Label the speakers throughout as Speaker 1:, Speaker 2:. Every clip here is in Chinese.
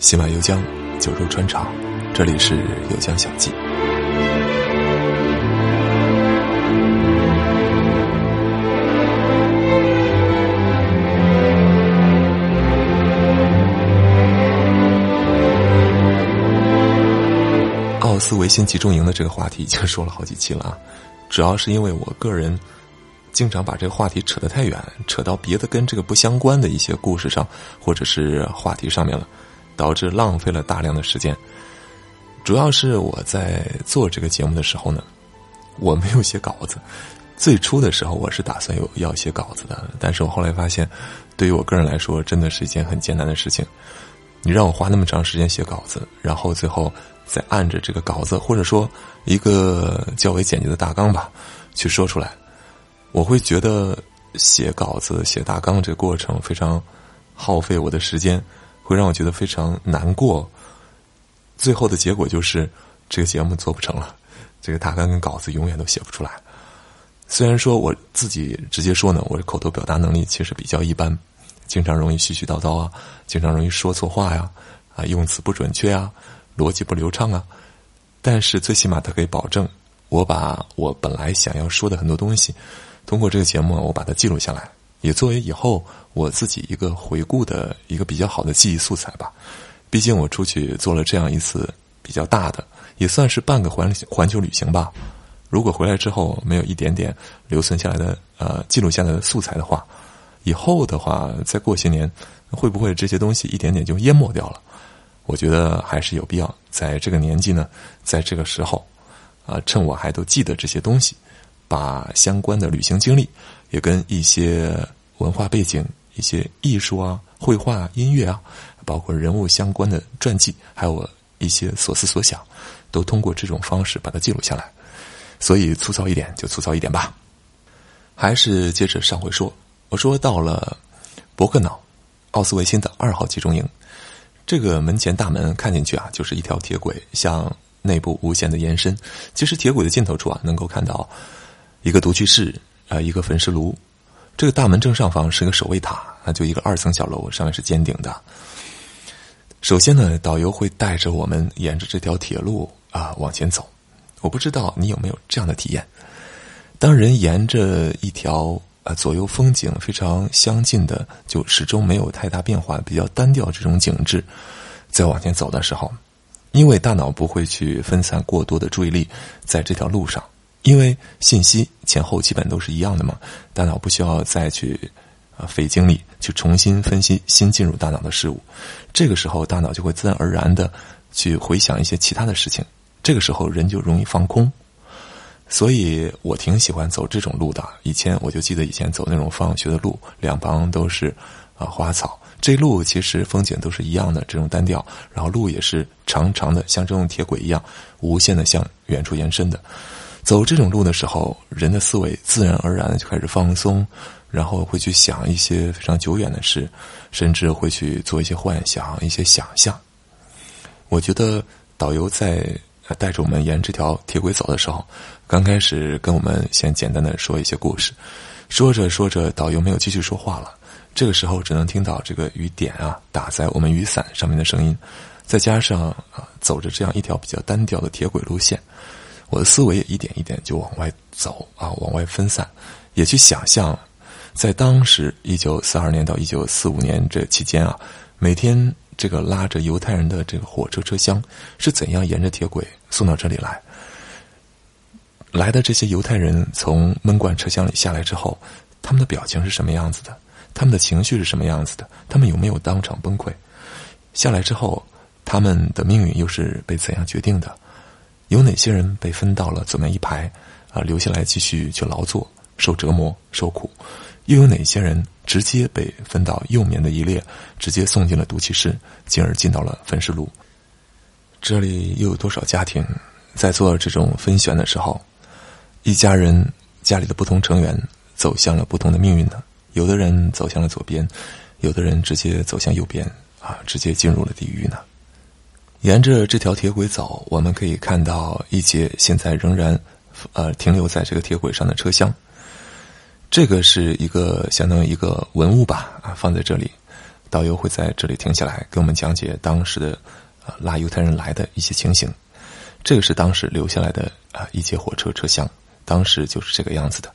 Speaker 1: 喜马游江，九州穿肠，这里是游江小记。奥斯维辛集中营的这个话题已经说了好几期了啊，主要是因为我个人经常把这个话题扯得太远，扯到别的跟这个不相关的一些故事上，或者是话题上面了。导致浪费了大量的时间。主要是我在做这个节目的时候呢，我没有写稿子。最初的时候我是打算有要写稿子的，但是我后来发现，对于我个人来说，真的是一件很艰难的事情。你让我花那么长时间写稿子，然后最后再按着这个稿子，或者说一个较为简洁的大纲吧，去说出来，我会觉得写稿子、写大纲这个过程非常耗费我的时间。会让我觉得非常难过，最后的结果就是这个节目做不成了，这个大纲跟稿子永远都写不出来。虽然说我自己直接说呢，我的口头表达能力其实比较一般，经常容易絮絮叨叨啊，经常容易说错话呀，啊，用词不准确啊，逻辑不流畅啊，但是最起码它可以保证我把我本来想要说的很多东西，通过这个节目我把它记录下来。也作为以后我自己一个回顾的一个比较好的记忆素材吧。毕竟我出去做了这样一次比较大的，也算是半个环环球旅行吧。如果回来之后没有一点点留存下来的呃记录下来的素材的话，以后的话再过些年，会不会这些东西一点点就淹没掉了？我觉得还是有必要在这个年纪呢，在这个时候啊，趁我还都记得这些东西，把相关的旅行经历。也跟一些文化背景、一些艺术啊、绘画、音乐啊，包括人物相关的传记，还有一些所思所想，都通过这种方式把它记录下来。所以粗糙一点就粗糙一点吧。还是接着上回说，我说到了伯克瑙奥斯维辛的二号集中营，这个门前大门看进去啊，就是一条铁轨向内部无限的延伸。其实铁轨的尽头处啊，能够看到一个独居室。啊，一个焚尸炉，这个大门正上方是一个守卫塔，啊，就一个二层小楼，上面是尖顶的。首先呢，导游会带着我们沿着这条铁路啊往前走。我不知道你有没有这样的体验：当人沿着一条啊左右风景非常相近的，就始终没有太大变化、比较单调这种景致，在往前走的时候，因为大脑不会去分散过多的注意力在这条路上。因为信息前后基本都是一样的嘛，大脑不需要再去啊费精力去重新分析新进入大脑的事物，这个时候大脑就会自然而然的去回想一些其他的事情，这个时候人就容易放空，所以我挺喜欢走这种路的。以前我就记得以前走那种放学的路，两旁都是啊花草，这路其实风景都是一样的这种单调，然后路也是长长的，像这种铁轨一样无限的向远处延伸的。走这种路的时候，人的思维自然而然的就开始放松，然后会去想一些非常久远的事，甚至会去做一些幻想、一些想象。我觉得导游在带着我们沿这条铁轨走的时候，刚开始跟我们先简单的说一些故事，说着说着，导游没有继续说话了。这个时候只能听到这个雨点啊打在我们雨伞上面的声音，再加上啊走着这样一条比较单调的铁轨路线。我的思维也一点一点就往外走啊，往外分散，也去想象，在当时一九四二年到一九四五年这期间啊，每天这个拉着犹太人的这个火车车厢是怎样沿着铁轨送到这里来。来的这些犹太人从闷罐车厢里下来之后，他们的表情是什么样子的？他们的情绪是什么样子的？他们有没有当场崩溃？下来之后，他们的命运又是被怎样决定的？有哪些人被分到了左面一排，啊，留下来继续去劳作、受折磨、受苦？又有哪些人直接被分到右面的一列，直接送进了毒气室，进而进到了焚尸炉？这里又有多少家庭在做这种分选的时候，一家人家里的不同成员走向了不同的命运呢？有的人走向了左边，有的人直接走向右边，啊，直接进入了地狱呢？沿着这条铁轨走，我们可以看到一节现在仍然，呃，停留在这个铁轨上的车厢。这个是一个相当于一个文物吧，啊，放在这里，导游会在这里停下来给我们讲解当时的啊拉犹太人来的一些情形。这个是当时留下来的啊一节火车车厢，当时就是这个样子的。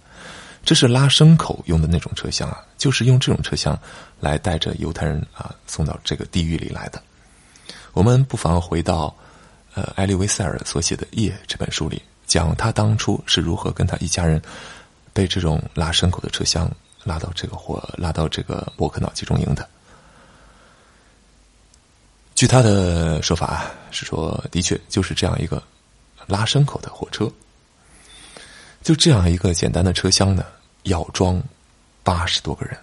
Speaker 1: 这是拉牲口用的那种车厢啊，就是用这种车厢来带着犹太人啊送到这个地狱里来的。我们不妨回到呃埃利维塞尔所写的《夜》这本书里，讲他当初是如何跟他一家人被这种拉牲口的车厢拉到这个火拉到这个伯克瑙集中营的。据他的说法是说，的确就是这样一个拉牲口的火车。就这样一个简单的车厢呢，要装八十多个人。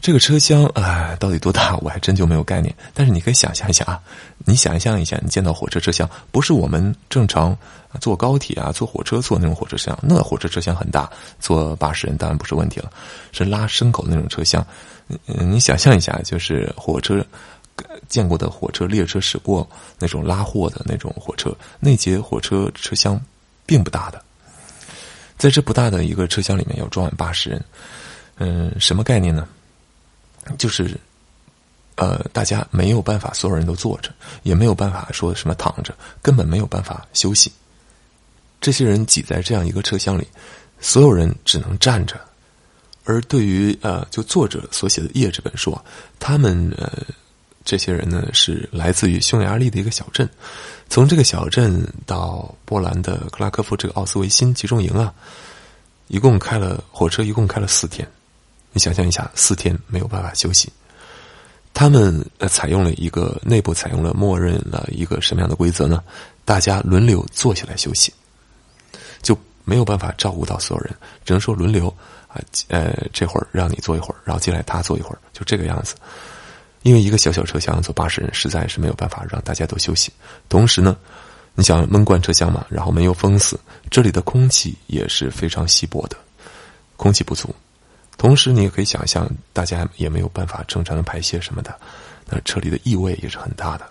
Speaker 1: 这个车厢啊，到底多大？我还真就没有概念。但是你可以想象一下啊，你想象一下，你见到火车车厢，不是我们正常坐高铁啊、坐火车坐那种火车车厢，那火车车厢很大，坐八十人当然不是问题了。是拉牲口的那种车厢，嗯，你想象一下，就是火车见过的火车列车驶过那种拉货的那种火车，那节火车车厢并不大的。在这不大的一个车厢里面要装满八十人，嗯，什么概念呢？就是，呃，大家没有办法，所有人都坐着，也没有办法说什么躺着，根本没有办法休息。这些人挤在这样一个车厢里，所有人只能站着。而对于呃，就作者所写的《夜》这本书，他们呃，这些人呢是来自于匈牙利的一个小镇。从这个小镇到波兰的克拉科夫这个奥斯维辛集中营啊，一共开了火车，一共开了四天。你想象一下，四天没有办法休息。他们呃采用了一个内部采用了默认了一个什么样的规则呢？大家轮流坐下来休息，就没有办法照顾到所有人，只能说轮流啊呃这会儿让你坐一会儿，然后进来他坐一会儿，就这个样子。因为一个小小车厢坐八十人，实在是没有办法让大家都休息。同时呢，你想闷罐车厢嘛，然后门又封死，这里的空气也是非常稀薄的，空气不足。同时，你也可以想象，大家也没有办法正常的排泄什么的，那车里的异味也是很大的。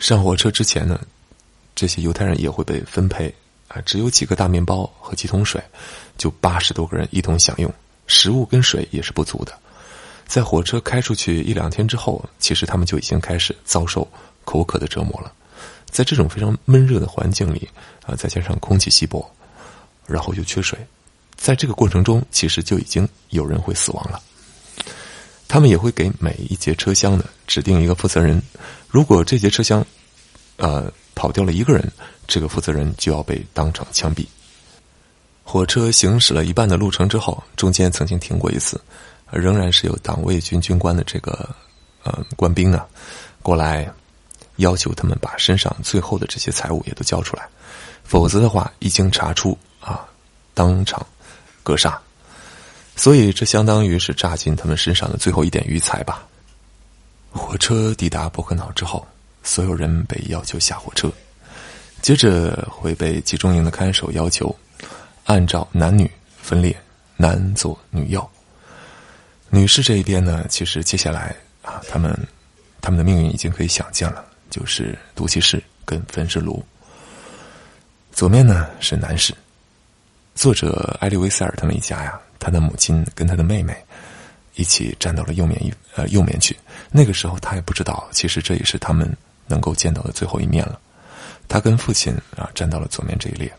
Speaker 1: 上火车之前呢，这些犹太人也会被分配啊，只有几个大面包和几桶水，就八十多个人一同享用，食物跟水也是不足的。在火车开出去一两天之后，其实他们就已经开始遭受口渴的折磨了。在这种非常闷热的环境里，啊，再加上空气稀薄，然后又缺水，在这个过程中，其实就已经有人会死亡了。他们也会给每一节车厢呢指定一个负责人，如果这节车厢，呃，跑掉了一个人，这个负责人就要被当场枪毙。火车行驶了一半的路程之后，中间曾经停过一次。仍然是有党卫军军官的这个呃官兵呢，过来要求他们把身上最后的这些财物也都交出来，否则的话，一经查出啊，当场格杀。所以这相当于是榨尽他们身上的最后一点余财吧。火车抵达伯克瑙之后，所有人被要求下火车，接着会被集中营的看守要求按照男女分列，男左女右。女士这一边呢，其实接下来啊，他们他们的命运已经可以想见了，就是毒气室跟焚尸炉。左面呢是男士，作者艾利维塞尔他们一家呀，他的母亲跟他的妹妹一起站到了右面一呃右面去。那个时候他也不知道，其实这也是他们能够见到的最后一面了。他跟父亲啊站到了左面这一列。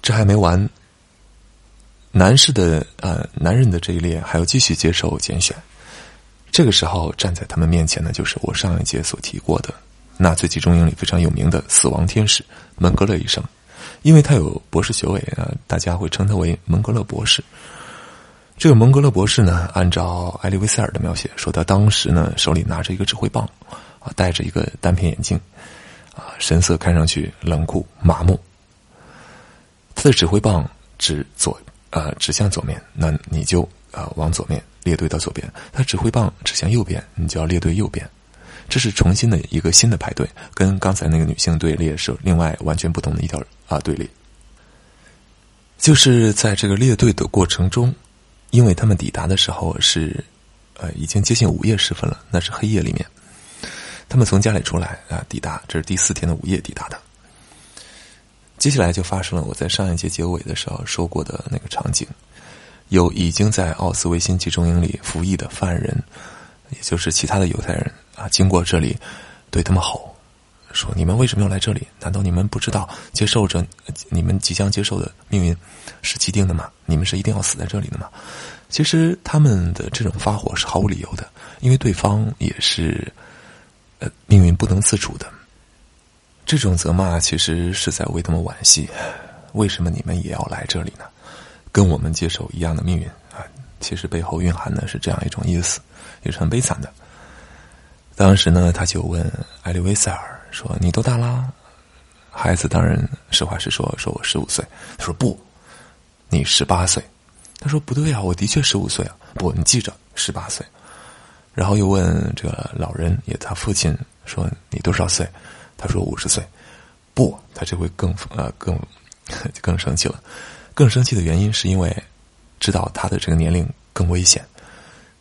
Speaker 1: 这还没完。男士的呃，男人的这一列还要继续接受拣选。这个时候站在他们面前的，就是我上一节所提过的纳粹集中营里非常有名的死亡天使门格勒医生，因为他有博士学位啊，大家会称他为蒙格勒博士。这个蒙格勒博士呢，按照艾利维塞尔的描写说，他当时呢手里拿着一个指挥棒，啊，戴着一个单片眼镜，啊，神色看上去冷酷麻木。他的指挥棒指左。呃，指向左面，那你就呃往左面列队到左边；他指挥棒指向右边，你就要列队右边。这是重新的一个新的排队，跟刚才那个女性队列是另外完全不同的一条啊队列。就是在这个列队的过程中，因为他们抵达的时候是呃已经接近午夜时分了，那是黑夜里面，他们从家里出来啊，抵达这是第四天的午夜抵达的。接下来就发生了我在上一节结尾的时候说过的那个场景，有已经在奥斯维辛集中营里服役的犯人，也就是其他的犹太人啊，经过这里，对他们吼说：“你们为什么要来这里？难道你们不知道接受着你们即将接受的命运是既定的吗？你们是一定要死在这里的吗？”其实他们的这种发火是毫无理由的，因为对方也是呃命运不能自主的。这种责骂其实是在为他们惋惜。为什么你们也要来这里呢？跟我们接受一样的命运啊！其实背后蕴含的是这样一种意思，也是很悲惨的。当时呢，他就问艾利维塞尔说：“你多大啦？”孩子当然实话实说，说我十五岁。他说：“不，你十八岁。”他说：“不对啊，我的确十五岁啊。”不，你记着，十八岁。然后又问这个老人，也他父亲说：“你多少岁？”他说：“五十岁。”不，他这回更呃更。就更生气了，更生气的原因是因为知道他的这个年龄更危险，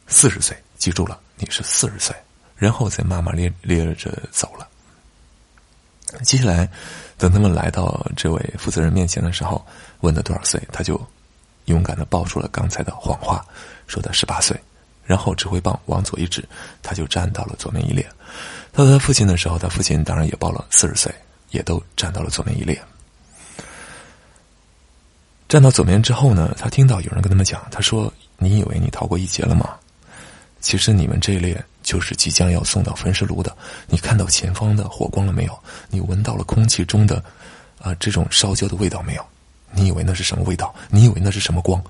Speaker 1: 四十岁，记住了，你是四十岁，然后再骂骂咧咧着走了。接下来，等他们来到这位负责人面前的时候，问他多少岁，他就勇敢的报出了刚才的谎话，说他十八岁，然后指挥棒往左一指，他就站到了左面一列。到他父亲的时候，他父亲当然也报了四十岁，也都站到了左面一列。站到左面之后呢，他听到有人跟他们讲：“他说，你以为你逃过一劫了吗？其实你们这一列就是即将要送到焚尸炉的。你看到前方的火光了没有？你闻到了空气中的啊这种烧焦的味道没有？你以为那是什么味道？你以为那是什么光？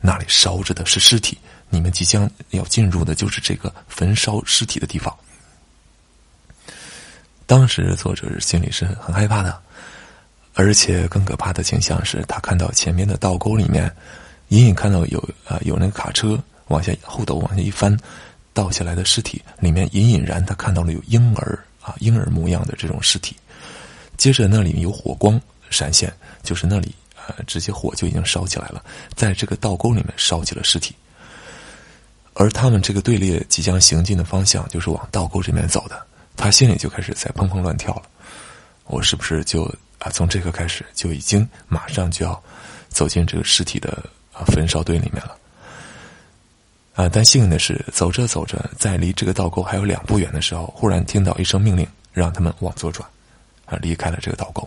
Speaker 1: 那里烧着的是尸体。你们即将要进入的就是这个焚烧尸体的地方。当时作者心里是很害怕的。”而且更可怕的景象是他看到前面的倒沟里面，隐隐看到有啊有那个卡车往下后斗往下一翻，倒下来的尸体里面隐隐然他看到了有婴儿啊婴儿模样的这种尸体，接着那里有火光闪现，就是那里啊直接火就已经烧起来了，在这个倒沟里面烧起了尸体，而他们这个队列即将行进的方向就是往倒沟这边走的，他心里就开始在砰砰乱跳了，我是不是就？啊，从这刻开始就已经马上就要走进这个尸体的啊焚烧堆里面了。啊，但幸运的是，走着走着，在离这个道沟还有两步远的时候，忽然听到一声命令，让他们往左转，啊，离开了这个道沟。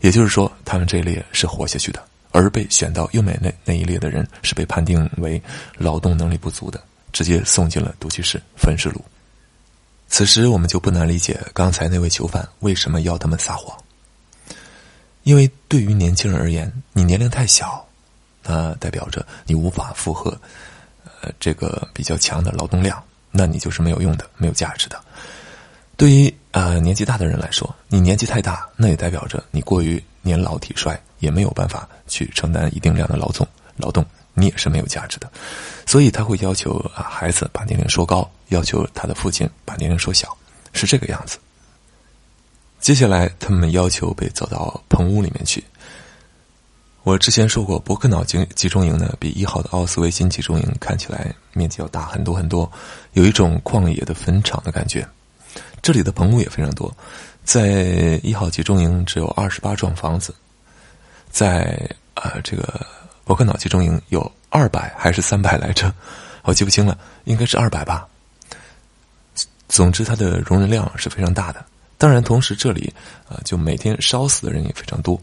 Speaker 1: 也就是说，他们这一列是活下去的，而被选到右面那那一列的人是被判定为劳动能力不足的，直接送进了毒气室焚尸炉。此时，我们就不难理解刚才那位囚犯为什么要他们撒谎。因为对于年轻人而言，你年龄太小，那代表着你无法负荷，呃，这个比较强的劳动量，那你就是没有用的、没有价值的。对于呃年纪大的人来说，你年纪太大，那也代表着你过于年老体衰，也没有办法去承担一定量的劳动，劳动你也是没有价值的。所以他会要求啊孩子把年龄说高，要求他的父亲把年龄说小，是这个样子。接下来，他们要求被走到棚屋里面去。我之前说过，伯克瑙集集中营呢，比一号的奥斯维辛集中营看起来面积要大很多很多，有一种旷野的坟场的感觉。这里的棚屋也非常多，在一号集中营只有二十八幢房子，在啊这个伯克瑙集中营有二百还是三百来着，我记不清了，应该是二百吧。总之，它的容人量是非常大的。当然，同时这里啊，就每天烧死的人也非常多。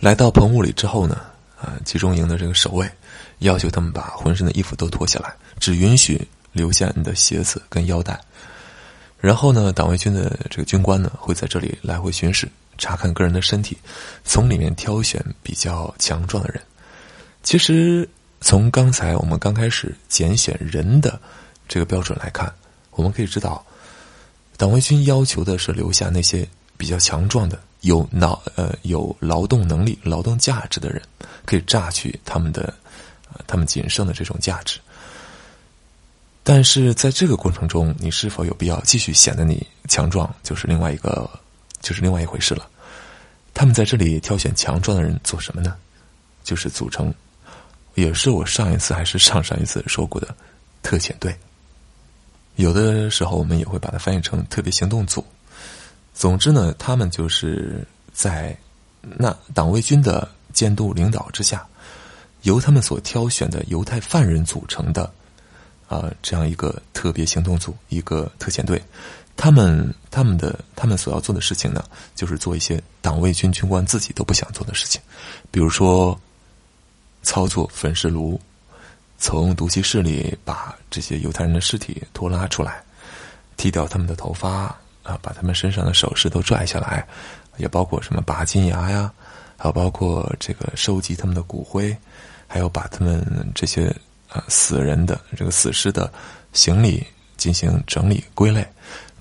Speaker 1: 来到棚屋里之后呢，啊，集中营的这个守卫要求他们把浑身的衣服都脱下来，只允许留下你的鞋子跟腰带。然后呢，党卫军的这个军官呢会在这里来回巡视，查看个人的身体，从里面挑选比较强壮的人。其实，从刚才我们刚开始拣选人的这个标准来看，我们可以知道。党卫军要求的是留下那些比较强壮的、有劳呃有劳动能力、劳动价值的人，可以榨取他们的呃他们仅剩的这种价值。但是在这个过程中，你是否有必要继续显得你强壮，就是另外一个，就是另外一回事了。他们在这里挑选强壮的人做什么呢？就是组成，也是我上一次还是上上一次说过的特遣队。有的时候，我们也会把它翻译成特别行动组。总之呢，他们就是在那党卫军的监督领导之下，由他们所挑选的犹太犯人组成的啊这样一个特别行动组，一个特遣队。他们他们的他们所要做的事情呢，就是做一些党卫军军官自己都不想做的事情，比如说操作焚尸炉，从毒气室里把这些犹太人的尸体拖拉出来，剃掉他们的头发啊，把他们身上的首饰都拽下来，也包括什么拔金牙呀，还有包括这个收集他们的骨灰，还有把他们这些啊死人的这个死尸的行李进行整理归类。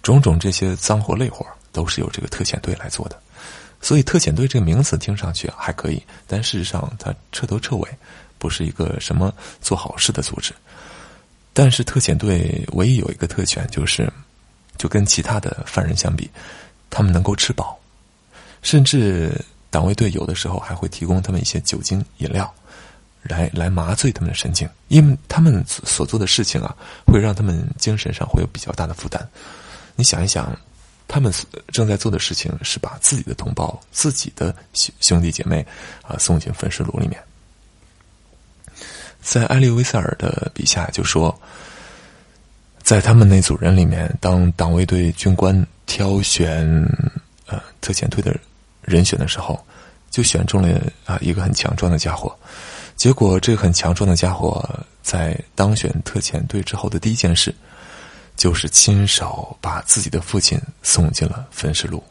Speaker 1: 种种这些脏活累活都是由这个特遣队来做的，所以特遣队这个名词听上去还可以，但事实上它彻头彻尾不是一个什么做好事的组织。但是特遣队唯一有一个特权，就是就跟其他的犯人相比，他们能够吃饱，甚至党卫队有的时候还会提供他们一些酒精饮料，来来麻醉他们的神经，因为他们所做的事情啊，会让他们精神上会有比较大的负担。你想一想，他们正在做的事情是把自己的同胞、自己的兄兄弟姐妹啊送进焚尸炉里面。在埃利维塞尔的笔下就说，在他们那组人里面，当党卫队军官挑选呃特遣队的人选的时候，就选中了啊一个很强壮的家伙。结果，这个很强壮的家伙在当选特遣队之后的第一件事。就是亲手把自己的父亲送进了焚尸炉。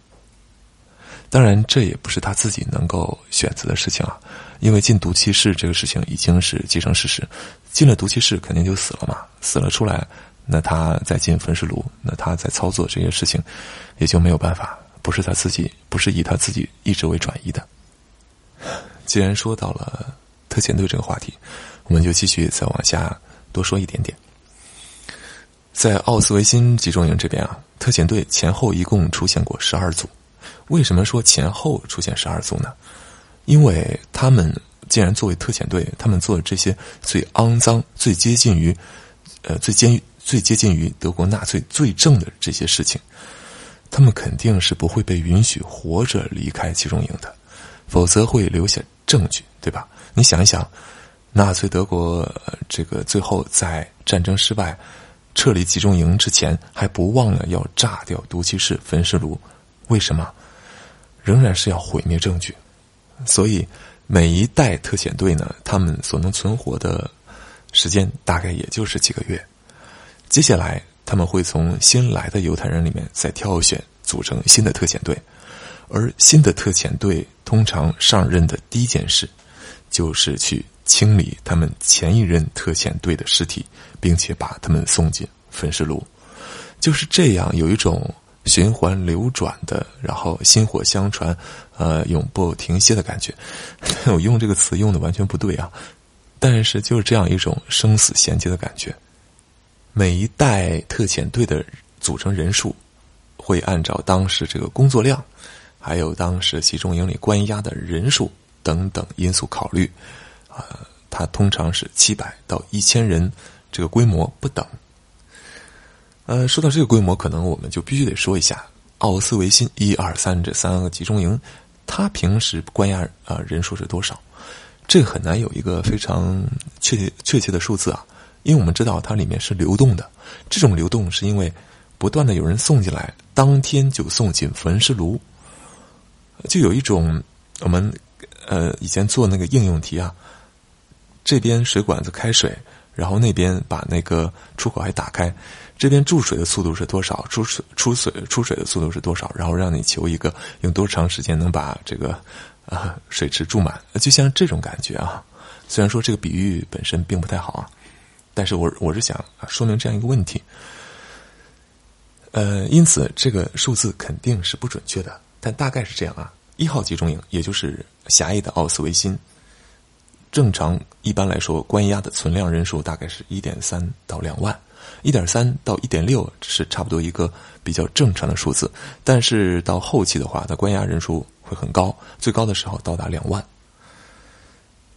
Speaker 1: 当然，这也不是他自己能够选择的事情啊，因为进毒气室这个事情已经是既成事实，进了毒气室肯定就死了嘛，死了出来，那他在进焚尸炉，那他在操作这些事情也就没有办法，不是他自己，不是以他自己意志为转移的。既然说到了特遣队这个话题，我们就继续再往下多说一点点。在奥斯维辛集中营这边啊，特遣队前后一共出现过十二组。为什么说前后出现十二组呢？因为他们既然作为特遣队，他们做的这些最肮脏、最接近于呃最监最接近于德国纳粹罪证的这些事情，他们肯定是不会被允许活着离开集中营的，否则会留下证据，对吧？你想一想，纳粹德国这个最后在战争失败。撤离集中营之前，还不忘了要炸掉毒气室、焚尸炉，为什么？仍然是要毁灭证据。所以，每一代特遣队呢，他们所能存活的时间大概也就是几个月。接下来，他们会从新来的犹太人里面再挑选，组成新的特遣队。而新的特遣队通常上任的第一件事，就是去。清理他们前一任特遣队的尸体，并且把他们送进焚尸炉，就是这样有一种循环流转的，然后薪火相传，呃，永不停歇的感觉。我用这个词用的完全不对啊，但是就是这样一种生死衔接的感觉。每一代特遣队的组成人数，会按照当时这个工作量，还有当时集中营里关押的人数等等因素考虑。呃，它通常是七百到一千人，这个规模不等。呃，说到这个规模，可能我们就必须得说一下奥斯维辛一二三这三个集中营，它平时关押啊人数是多少？这很难有一个非常确切确切的数字啊，因为我们知道它里面是流动的，这种流动是因为不断的有人送进来，当天就送进焚尸炉，就有一种我们呃以前做那个应用题啊。这边水管子开水，然后那边把那个出口还打开，这边注水的速度是多少？出水出水出水的速度是多少？然后让你求一个用多长时间能把这个啊水池注满？就像这种感觉啊。虽然说这个比喻本身并不太好啊，但是我我是想啊说明这样一个问题。呃，因此这个数字肯定是不准确的，但大概是这样啊。一号集中营，也就是狭义的奥斯维辛。正常一般来说，关押的存量人数大概是一点三到两万，一点三到一点六是差不多一个比较正常的数字。但是到后期的话，它关押人数会很高，最高的时候到达两万。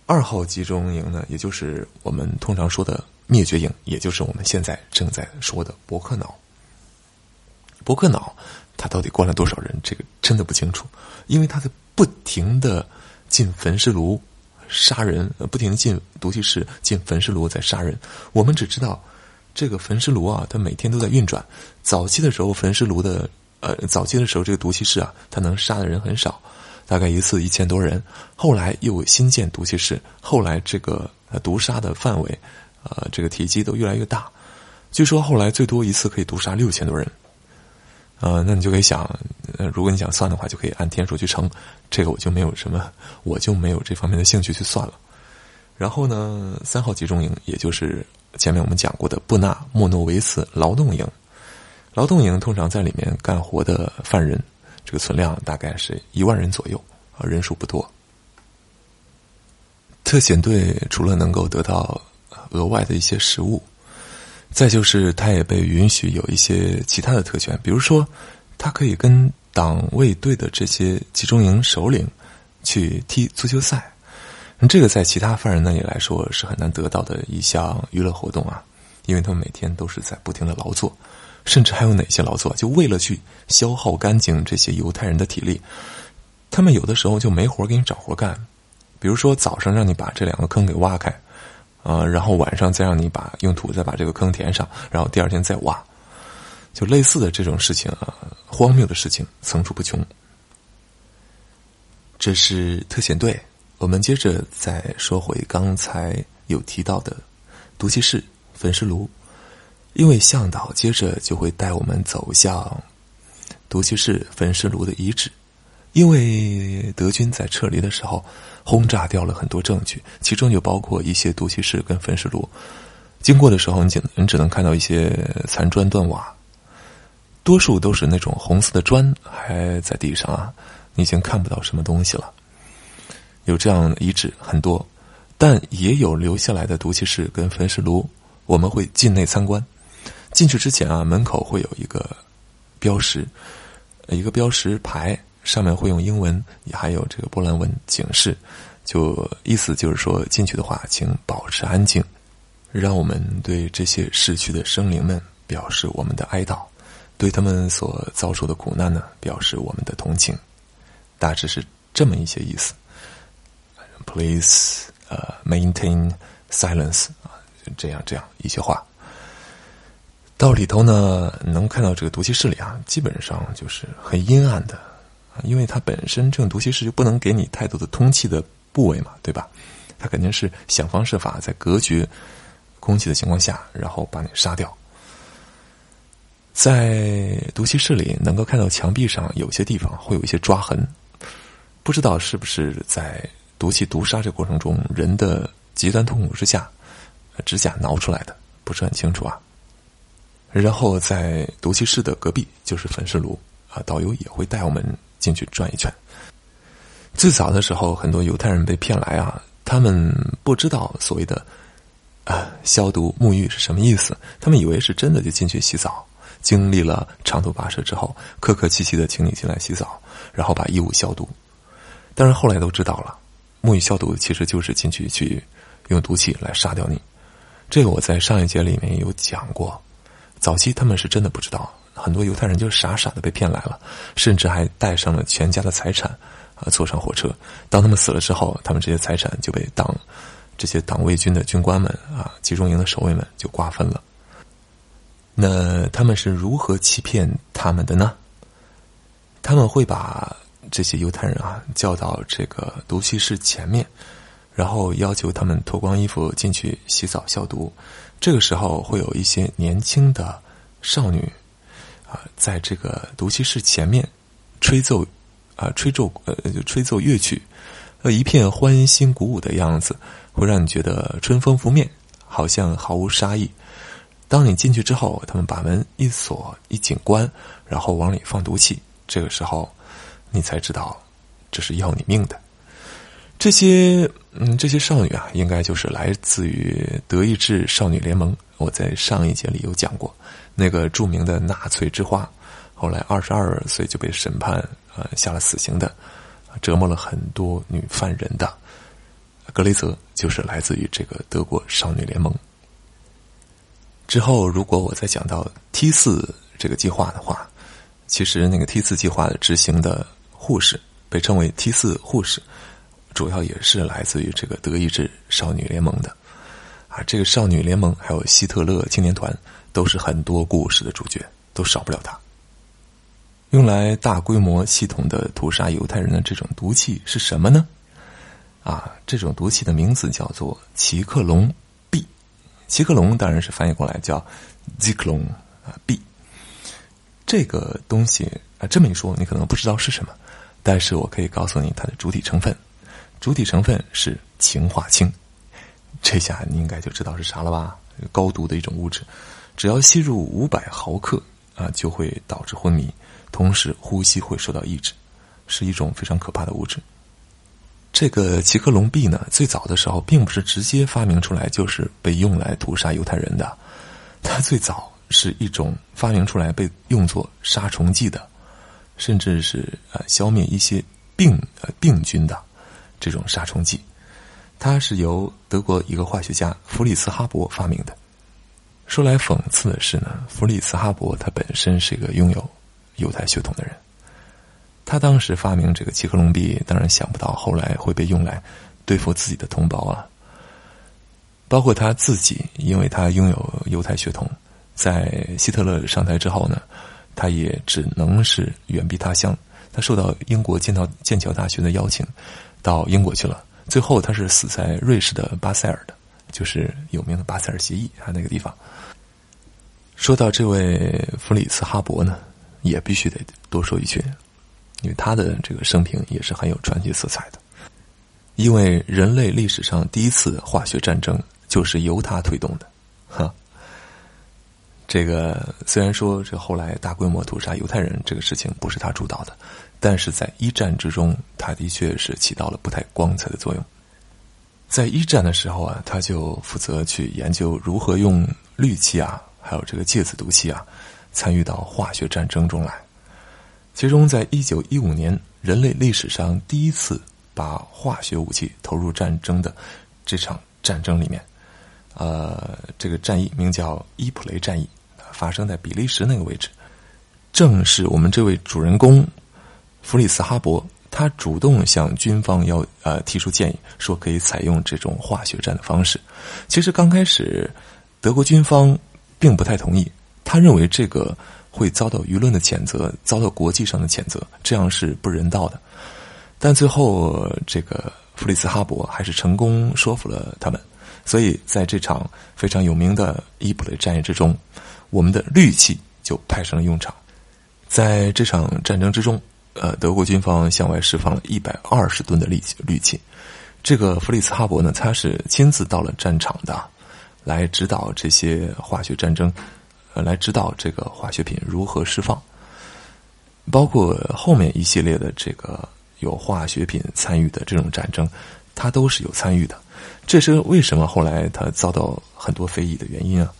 Speaker 1: 二号集中营呢，也就是我们通常说的灭绝营，也就是我们现在正在说的伯克瑙。伯克瑙，他到底关了多少人？这个真的不清楚，因为他在不停的进焚尸炉。杀人，不停的进毒气室、进焚尸炉在杀人。我们只知道这个焚尸炉啊，它每天都在运转。早期的时候，焚尸炉的呃，早期的时候这个毒气室啊，它能杀的人很少，大概一次一千多人。后来又新建毒气室，后来这个毒杀的范围，呃，这个体积都越来越大。据说后来最多一次可以毒杀六千多人。呃，那你就可以想，呃，如果你想算的话，就可以按天数去乘。这个我就没有什么，我就没有这方面的兴趣去算了。然后呢，三号集中营，也就是前面我们讲过的布纳莫诺维茨劳动营。劳动营通常在里面干活的犯人，这个存量大概是一万人左右，啊，人数不多。特遣队除了能够得到额外的一些食物。再就是，他也被允许有一些其他的特权，比如说，他可以跟党卫队的这些集中营首领去踢足球赛。这个在其他犯人那里来说是很难得到的一项娱乐活动啊，因为他们每天都是在不停的劳作，甚至还有哪些劳作，就为了去消耗干净这些犹太人的体力，他们有的时候就没活给你找活干，比如说早上让你把这两个坑给挖开。啊，然后晚上再让你把用土再把这个坑填上，然后第二天再挖，就类似的这种事情啊，荒谬的事情层出不穷。这是特遣队，我们接着再说回刚才有提到的毒气室、焚尸炉，因为向导接着就会带我们走向毒气室、焚尸炉的遗址。因为德军在撤离的时候轰炸掉了很多证据，其中就包括一些毒气室跟焚尸炉。经过的时候，你只你只能看到一些残砖断瓦，多数都是那种红色的砖还在地上啊，你已经看不到什么东西了。有这样遗址很多，但也有留下来的毒气室跟焚尸炉。我们会进内参观，进去之前啊，门口会有一个标识，一个标识牌。上面会用英文，也还有这个波兰文警示，就意思就是说，进去的话，请保持安静，让我们对这些逝去的生灵们表示我们的哀悼，对他们所遭受的苦难呢，表示我们的同情，大致是这么一些意思。Please，呃，maintain silence 啊，这样这样一些话。到里头呢，能看到这个毒气室里啊，基本上就是很阴暗的。因为它本身这种毒气室就不能给你太多的通气的部位嘛，对吧？它肯定是想方设法在隔绝空气的情况下，然后把你杀掉。在毒气室里，能够看到墙壁上有些地方会有一些抓痕，不知道是不是在毒气毒杀这过程中人的极端痛苦之下，指甲挠出来的，不是很清楚啊。然后在毒气室的隔壁就是焚尸炉啊，导游也会带我们。进去转一圈。最早的时候，很多犹太人被骗来啊，他们不知道所谓的啊消毒沐浴是什么意思，他们以为是真的就进去洗澡。经历了长途跋涉之后，客客气气的请你进来洗澡，然后把衣物消毒。但是后来都知道了，沐浴消毒其实就是进去去用毒气来杀掉你。这个我在上一节里面有讲过，早期他们是真的不知道。很多犹太人就傻傻的被骗来了，甚至还带上了全家的财产，啊，坐上火车。当他们死了之后，他们这些财产就被党这些党卫军的军官们啊，集中营的守卫们就瓜分了。那他们是如何欺骗他们的呢？他们会把这些犹太人啊叫到这个毒气室前面，然后要求他们脱光衣服进去洗澡消毒。这个时候会有一些年轻的少女。啊，在这个毒气室前面，吹奏，啊，吹奏，呃，就吹奏乐曲，呃，一片欢欣鼓舞的样子，会让你觉得春风拂面，好像毫无杀意。当你进去之后，他们把门一锁一紧关，然后往里放毒气，这个时候，你才知道这是要你命的。这些，嗯，这些少女啊，应该就是来自于德意志少女联盟。我在上一节里有讲过。那个著名的纳粹之花，后来二十二岁就被审判，呃，下了死刑的，折磨了很多女犯人的格雷泽，就是来自于这个德国少女联盟。之后，如果我再讲到 T 四这个计划的话，其实那个 T 四计划的执行的护士被称为 T 四护士，主。主要也是来自于这个德意志少女联盟的。啊，这个少女联盟还有希特勒青年团都是很多故事的主角，都少不了它。用来大规模系统的屠杀犹太人的这种毒气是什么呢？啊，这种毒气的名字叫做奇克隆 B。奇克隆当然是翻译过来叫 z 克隆啊 B。这个东西啊，这么一说你可能不知道是什么，但是我可以告诉你它的主体成分，主体成分是氰化氢。这下你应该就知道是啥了吧？高毒的一种物质，只要吸入五百毫克啊，就会导致昏迷，同时呼吸会受到抑制，是一种非常可怕的物质。这个奇克隆 B 呢，最早的时候并不是直接发明出来，就是被用来屠杀犹太人的。它最早是一种发明出来被用作杀虫剂的，甚至是呃消灭一些病呃病菌的这种杀虫剂。它是由德国一个化学家弗里茨哈伯发明的。说来讽刺的是呢，弗里茨哈伯他本身是一个拥有犹太血统的人。他当时发明这个奇克隆 B，当然想不到后来会被用来对付自己的同胞啊。包括他自己，因为他拥有犹太血统，在希特勒上台之后呢，他也只能是远避他乡。他受到英国剑桥剑桥大学的邀请，到英国去了。最后，他是死在瑞士的巴塞尔的，就是有名的巴塞尔协议啊那个地方。说到这位弗里茨哈伯呢，也必须得多说一句，因为他的这个生平也是很有传奇色彩的。因为人类历史上第一次化学战争就是由他推动的，哈。这个虽然说这后来大规模屠杀犹太人这个事情不是他主导的。但是在一战之中，他的确是起到了不太光彩的作用。在一战的时候啊，他就负责去研究如何用氯气啊，还有这个芥子毒气啊，参与到化学战争中来。其中，在一九一五年，人类历史上第一次把化学武器投入战争的这场战争里面，呃，这个战役名叫伊普雷战役，发生在比利时那个位置，正是我们这位主人公。弗里斯哈伯他主动向军方要呃提出建议，说可以采用这种化学战的方式。其实刚开始，德国军方并不太同意，他认为这个会遭到舆论的谴责，遭到国际上的谴责，这样是不人道的。但最后，这个弗里斯哈伯还是成功说服了他们。所以在这场非常有名的伊普雷战役之中，我们的氯气就派上了用场。在这场战争之中。呃，德国军方向外释放了一百二十吨的氯气，氯气。这个弗里茨哈伯呢，他是亲自到了战场的，来指导这些化学战争，呃，来指导这个化学品如何释放，包括后面一系列的这个有化学品参与的这种战争，他都是有参与的。这是为什么后来他遭到很多非议的原因啊？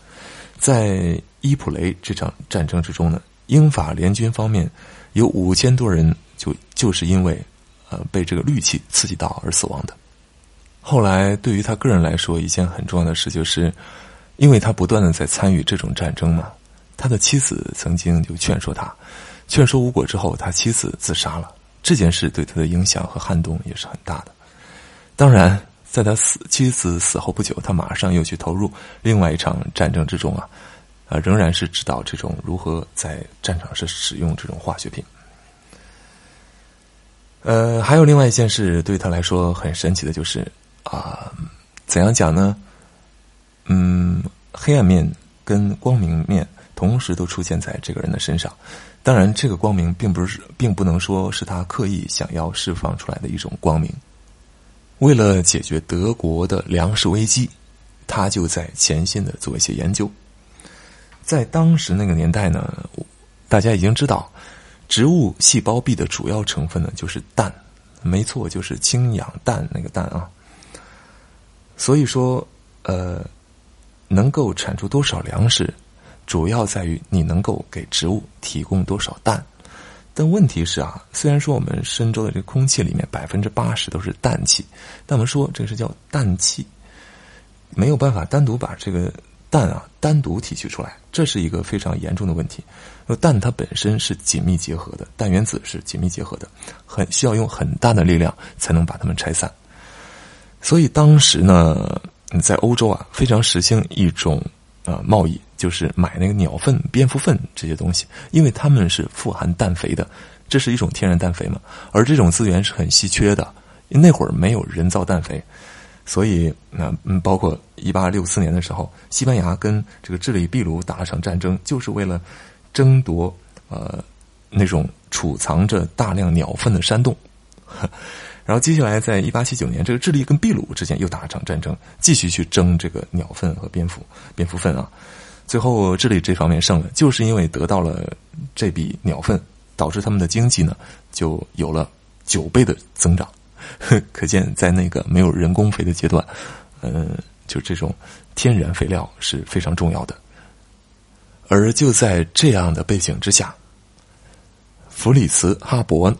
Speaker 1: 在伊普雷这场战争之中呢，英法联军方面。有五千多人就就是因为，呃，被这个氯气刺激到而死亡的。后来，对于他个人来说，一件很重要的事就是，因为他不断的在参与这种战争嘛，他的妻子曾经就劝说他，劝说无果之后，他妻子自杀了。这件事对他的影响和撼动也是很大的。当然，在他死妻子死后不久，他马上又去投入另外一场战争之中啊。啊，仍然是指导这种如何在战场上使用这种化学品。呃，还有另外一件事对他来说很神奇的就是啊，怎样讲呢？嗯，黑暗面跟光明面同时都出现在这个人的身上。当然，这个光明并不是，并不能说是他刻意想要释放出来的一种光明。为了解决德国的粮食危机，他就在潜心的做一些研究。在当时那个年代呢，大家已经知道，植物细胞壁的主要成分呢就是氮，没错，就是氢氧氮那个氮啊。所以说，呃，能够产出多少粮食，主要在于你能够给植物提供多少氮。但问题是啊，虽然说我们深州的这个空气里面百分之八十都是氮气，但我们说这个是叫氮气，没有办法单独把这个。氮啊，单独提取出来，这是一个非常严重的问题。那氮它本身是紧密结合的，氮原子是紧密结合的，很需要用很大的力量才能把它们拆散。所以当时呢，在欧洲啊，非常实行一种啊贸易，就是买那个鸟粪、蝙蝠粪这些东西，因为它们是富含氮肥的，这是一种天然氮肥嘛，而这种资源是很稀缺的，那会儿没有人造氮肥。所以，那嗯，包括一八六四年的时候，西班牙跟这个智利、秘鲁打了场战争，就是为了争夺呃那种储藏着大量鸟粪的山洞。然后接下来，在一八七九年，这个智利跟秘鲁之间又打了场战争，继续去争这个鸟粪和蝙蝠蝙蝠粪啊。最后，智利这方面胜了，就是因为得到了这笔鸟粪，导致他们的经济呢就有了九倍的增长。可见，在那个没有人工肥的阶段，嗯，就这种天然肥料是非常重要的。而就在这样的背景之下，弗里茨·哈伯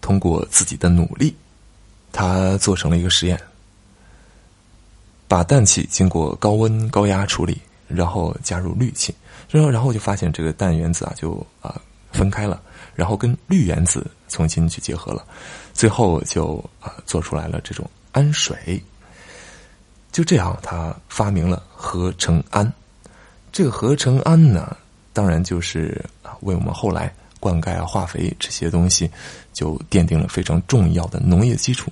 Speaker 1: 通过自己的努力，他做成了一个实验，把氮气经过高温高压处理，然后加入氯气，然后然后就发现这个氮原子啊就啊分开了，然后跟氯原子重新去结合了。最后就啊做出来了这种氨水，就这样他发明了合成氨。这个合成氨呢，当然就是为我们后来灌溉啊、化肥这些东西就奠定了非常重要的农业基础。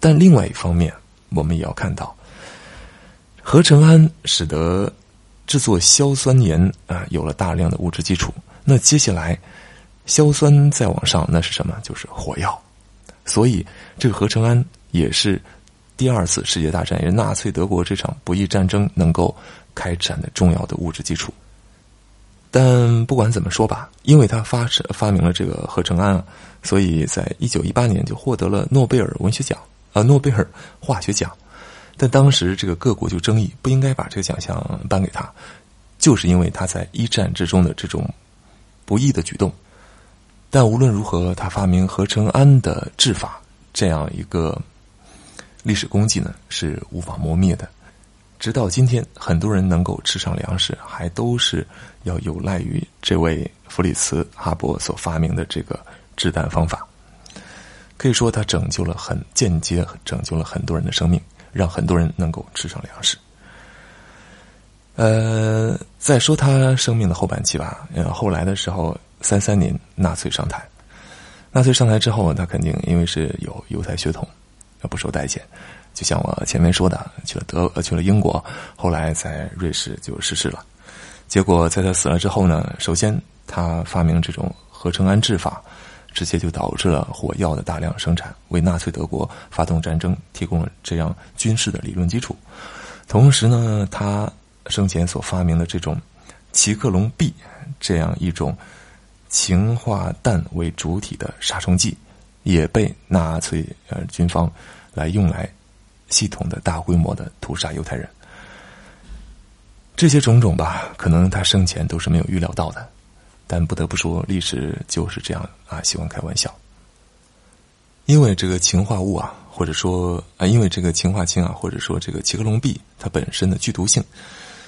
Speaker 1: 但另外一方面，我们也要看到，合成氨使得制作硝酸盐啊有了大量的物质基础。那接下来，硝酸再往上，那是什么？就是火药。所以，这个合成氨也是第二次世界大战，也是纳粹德国这场不义战争能够开展的重要的物质基础。但不管怎么说吧，因为他发发明了这个合成氨啊，所以在一九一八年就获得了诺贝尔文学奖啊，诺贝尔化学奖。但当时这个各国就争议，不应该把这个奖项颁给他，就是因为他在一战之中的这种不义的举动。但无论如何，他发明合成氨的制法，这样一个历史功绩呢，是无法磨灭的。直到今天，很多人能够吃上粮食，还都是要有赖于这位弗里茨·哈伯所发明的这个制氮方法。可以说，他拯救了很间接拯救了很多人的生命，让很多人能够吃上粮食。呃，再说他生命的后半期吧。呃，后来的时候。三三年，纳粹上台。纳粹上台之后，他肯定因为是有犹太血统，不受待见。就像我前面说的，去了德，呃去了英国，后来在瑞士就逝世了。结果在他死了之后呢，首先他发明这种合成氨制法，直接就导致了火药的大量生产，为纳粹德国发动战争提供了这样军事的理论基础。同时呢，他生前所发明的这种奇克隆 B 这样一种。氰化氮为主体的杀虫剂，也被纳粹呃军方来用来系统的大规模的屠杀犹太人。这些种种吧，可能他生前都是没有预料到的。但不得不说，历史就是这样啊，喜欢开玩笑。因为这个氰化物啊，或者说啊，因为这个氰化氢啊，或者说这个奇克隆 B 它本身的剧毒性，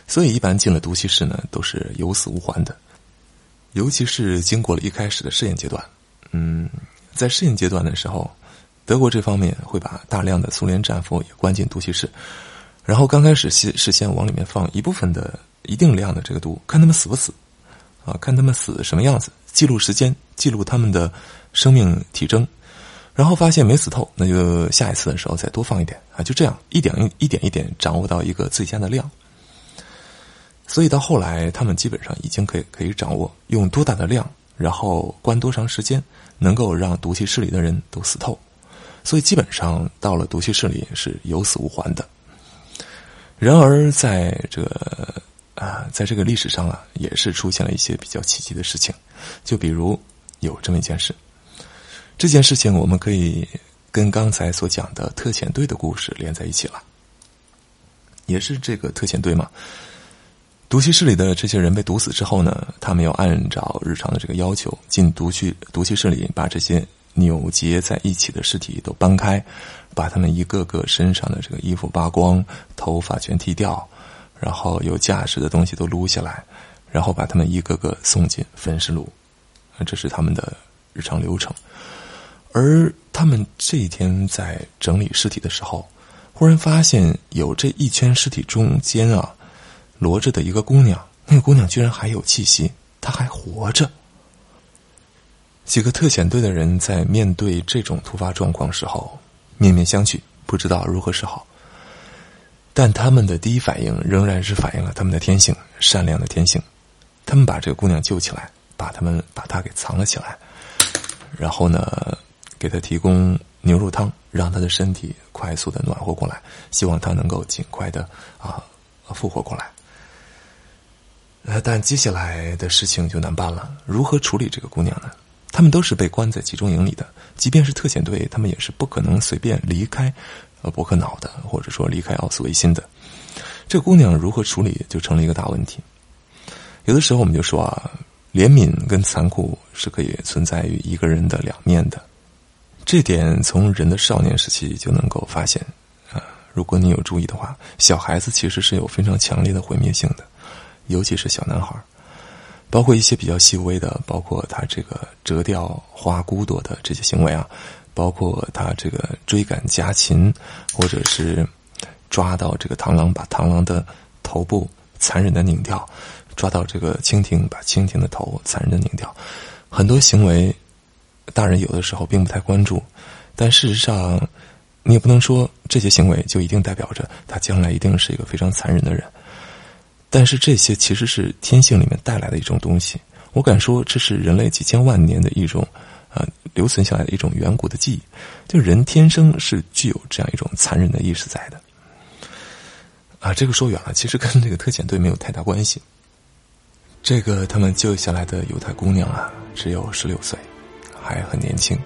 Speaker 1: 所以一般进了毒气室呢，都是有死无还的。尤其是经过了一开始的试验阶段，嗯，在试验阶段的时候，德国这方面会把大量的苏联战俘也关进毒气室，然后刚开始先事先往里面放一部分的一定量的这个毒，看他们死不死，啊，看他们死什么样子，记录时间，记录他们的生命体征，然后发现没死透，那就下一次的时候再多放一点啊，就这样一点一点一点掌握到一个最佳的量。所以到后来，他们基本上已经可以可以掌握用多大的量，然后关多长时间，能够让毒气室里的人都死透。所以基本上到了毒气室里是有死无还的。然而，在这个啊，在这个历史上啊，也是出现了一些比较奇迹的事情。就比如有这么一件事，这件事情我们可以跟刚才所讲的特遣队的故事连在一起了。也是这个特遣队嘛。毒气室里的这些人被毒死之后呢，他们要按照日常的这个要求进毒气毒气室里，把这些扭结在一起的尸体都搬开，把他们一个个身上的这个衣服扒光，头发全剃掉，然后有价值的东西都撸下来，然后把他们一个个送进焚尸炉，这是他们的日常流程。而他们这一天在整理尸体的时候，忽然发现有这一圈尸体中间啊，摞着的一个姑娘，那个姑娘居然还有气息，她还活着。几个特遣队的人在面对这种突发状况时候，面面相觑，不知道如何是好。但他们的第一反应仍然是反映了他们的天性，善良的天性。他们把这个姑娘救起来，把他们把她给藏了起来，然后呢，给她提供牛肉汤，让她的身体快速的暖和过来，希望她能够尽快的啊复活过来。呃，但接下来的事情就难办了，如何处理这个姑娘呢？他们都是被关在集中营里的，即便是特遣队，他们也是不可能随便离开。呃，伯克瑙的，或者说离开奥斯维辛的，这姑娘如何处理，就成了一个大问题。有的时候我们就说啊，怜悯跟残酷是可以存在于一个人的两面的。这点从人的少年时期就能够发现啊。如果你有注意的话，小孩子其实是有非常强烈的毁灭性的，尤其是小男孩包括一些比较细微的，包括他这个折掉花骨朵的这些行为啊。包括他这个追赶家禽，或者是抓到这个螳螂，把螳螂的头部残忍的拧掉；抓到这个蜻蜓，把蜻蜓的头残忍的拧掉。很多行为，大人有的时候并不太关注，但事实上，你也不能说这些行为就一定代表着他将来一定是一个非常残忍的人。但是这些其实是天性里面带来的一种东西。我敢说，这是人类几千万年的一种。啊，留存下来的一种远古的记忆，就人天生是具有这样一种残忍的意识在的。啊，这个说远了，其实跟这个特遣队没有太大关系。这个他们救下来的犹太姑娘啊，只有十六岁，还很年轻。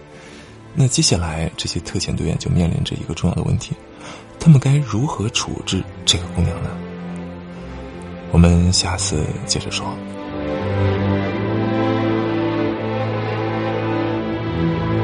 Speaker 1: 那接下来这些特遣队员就面临着一个重要的问题：他们该如何处置这个姑娘呢？我们下次接着说。Thank you.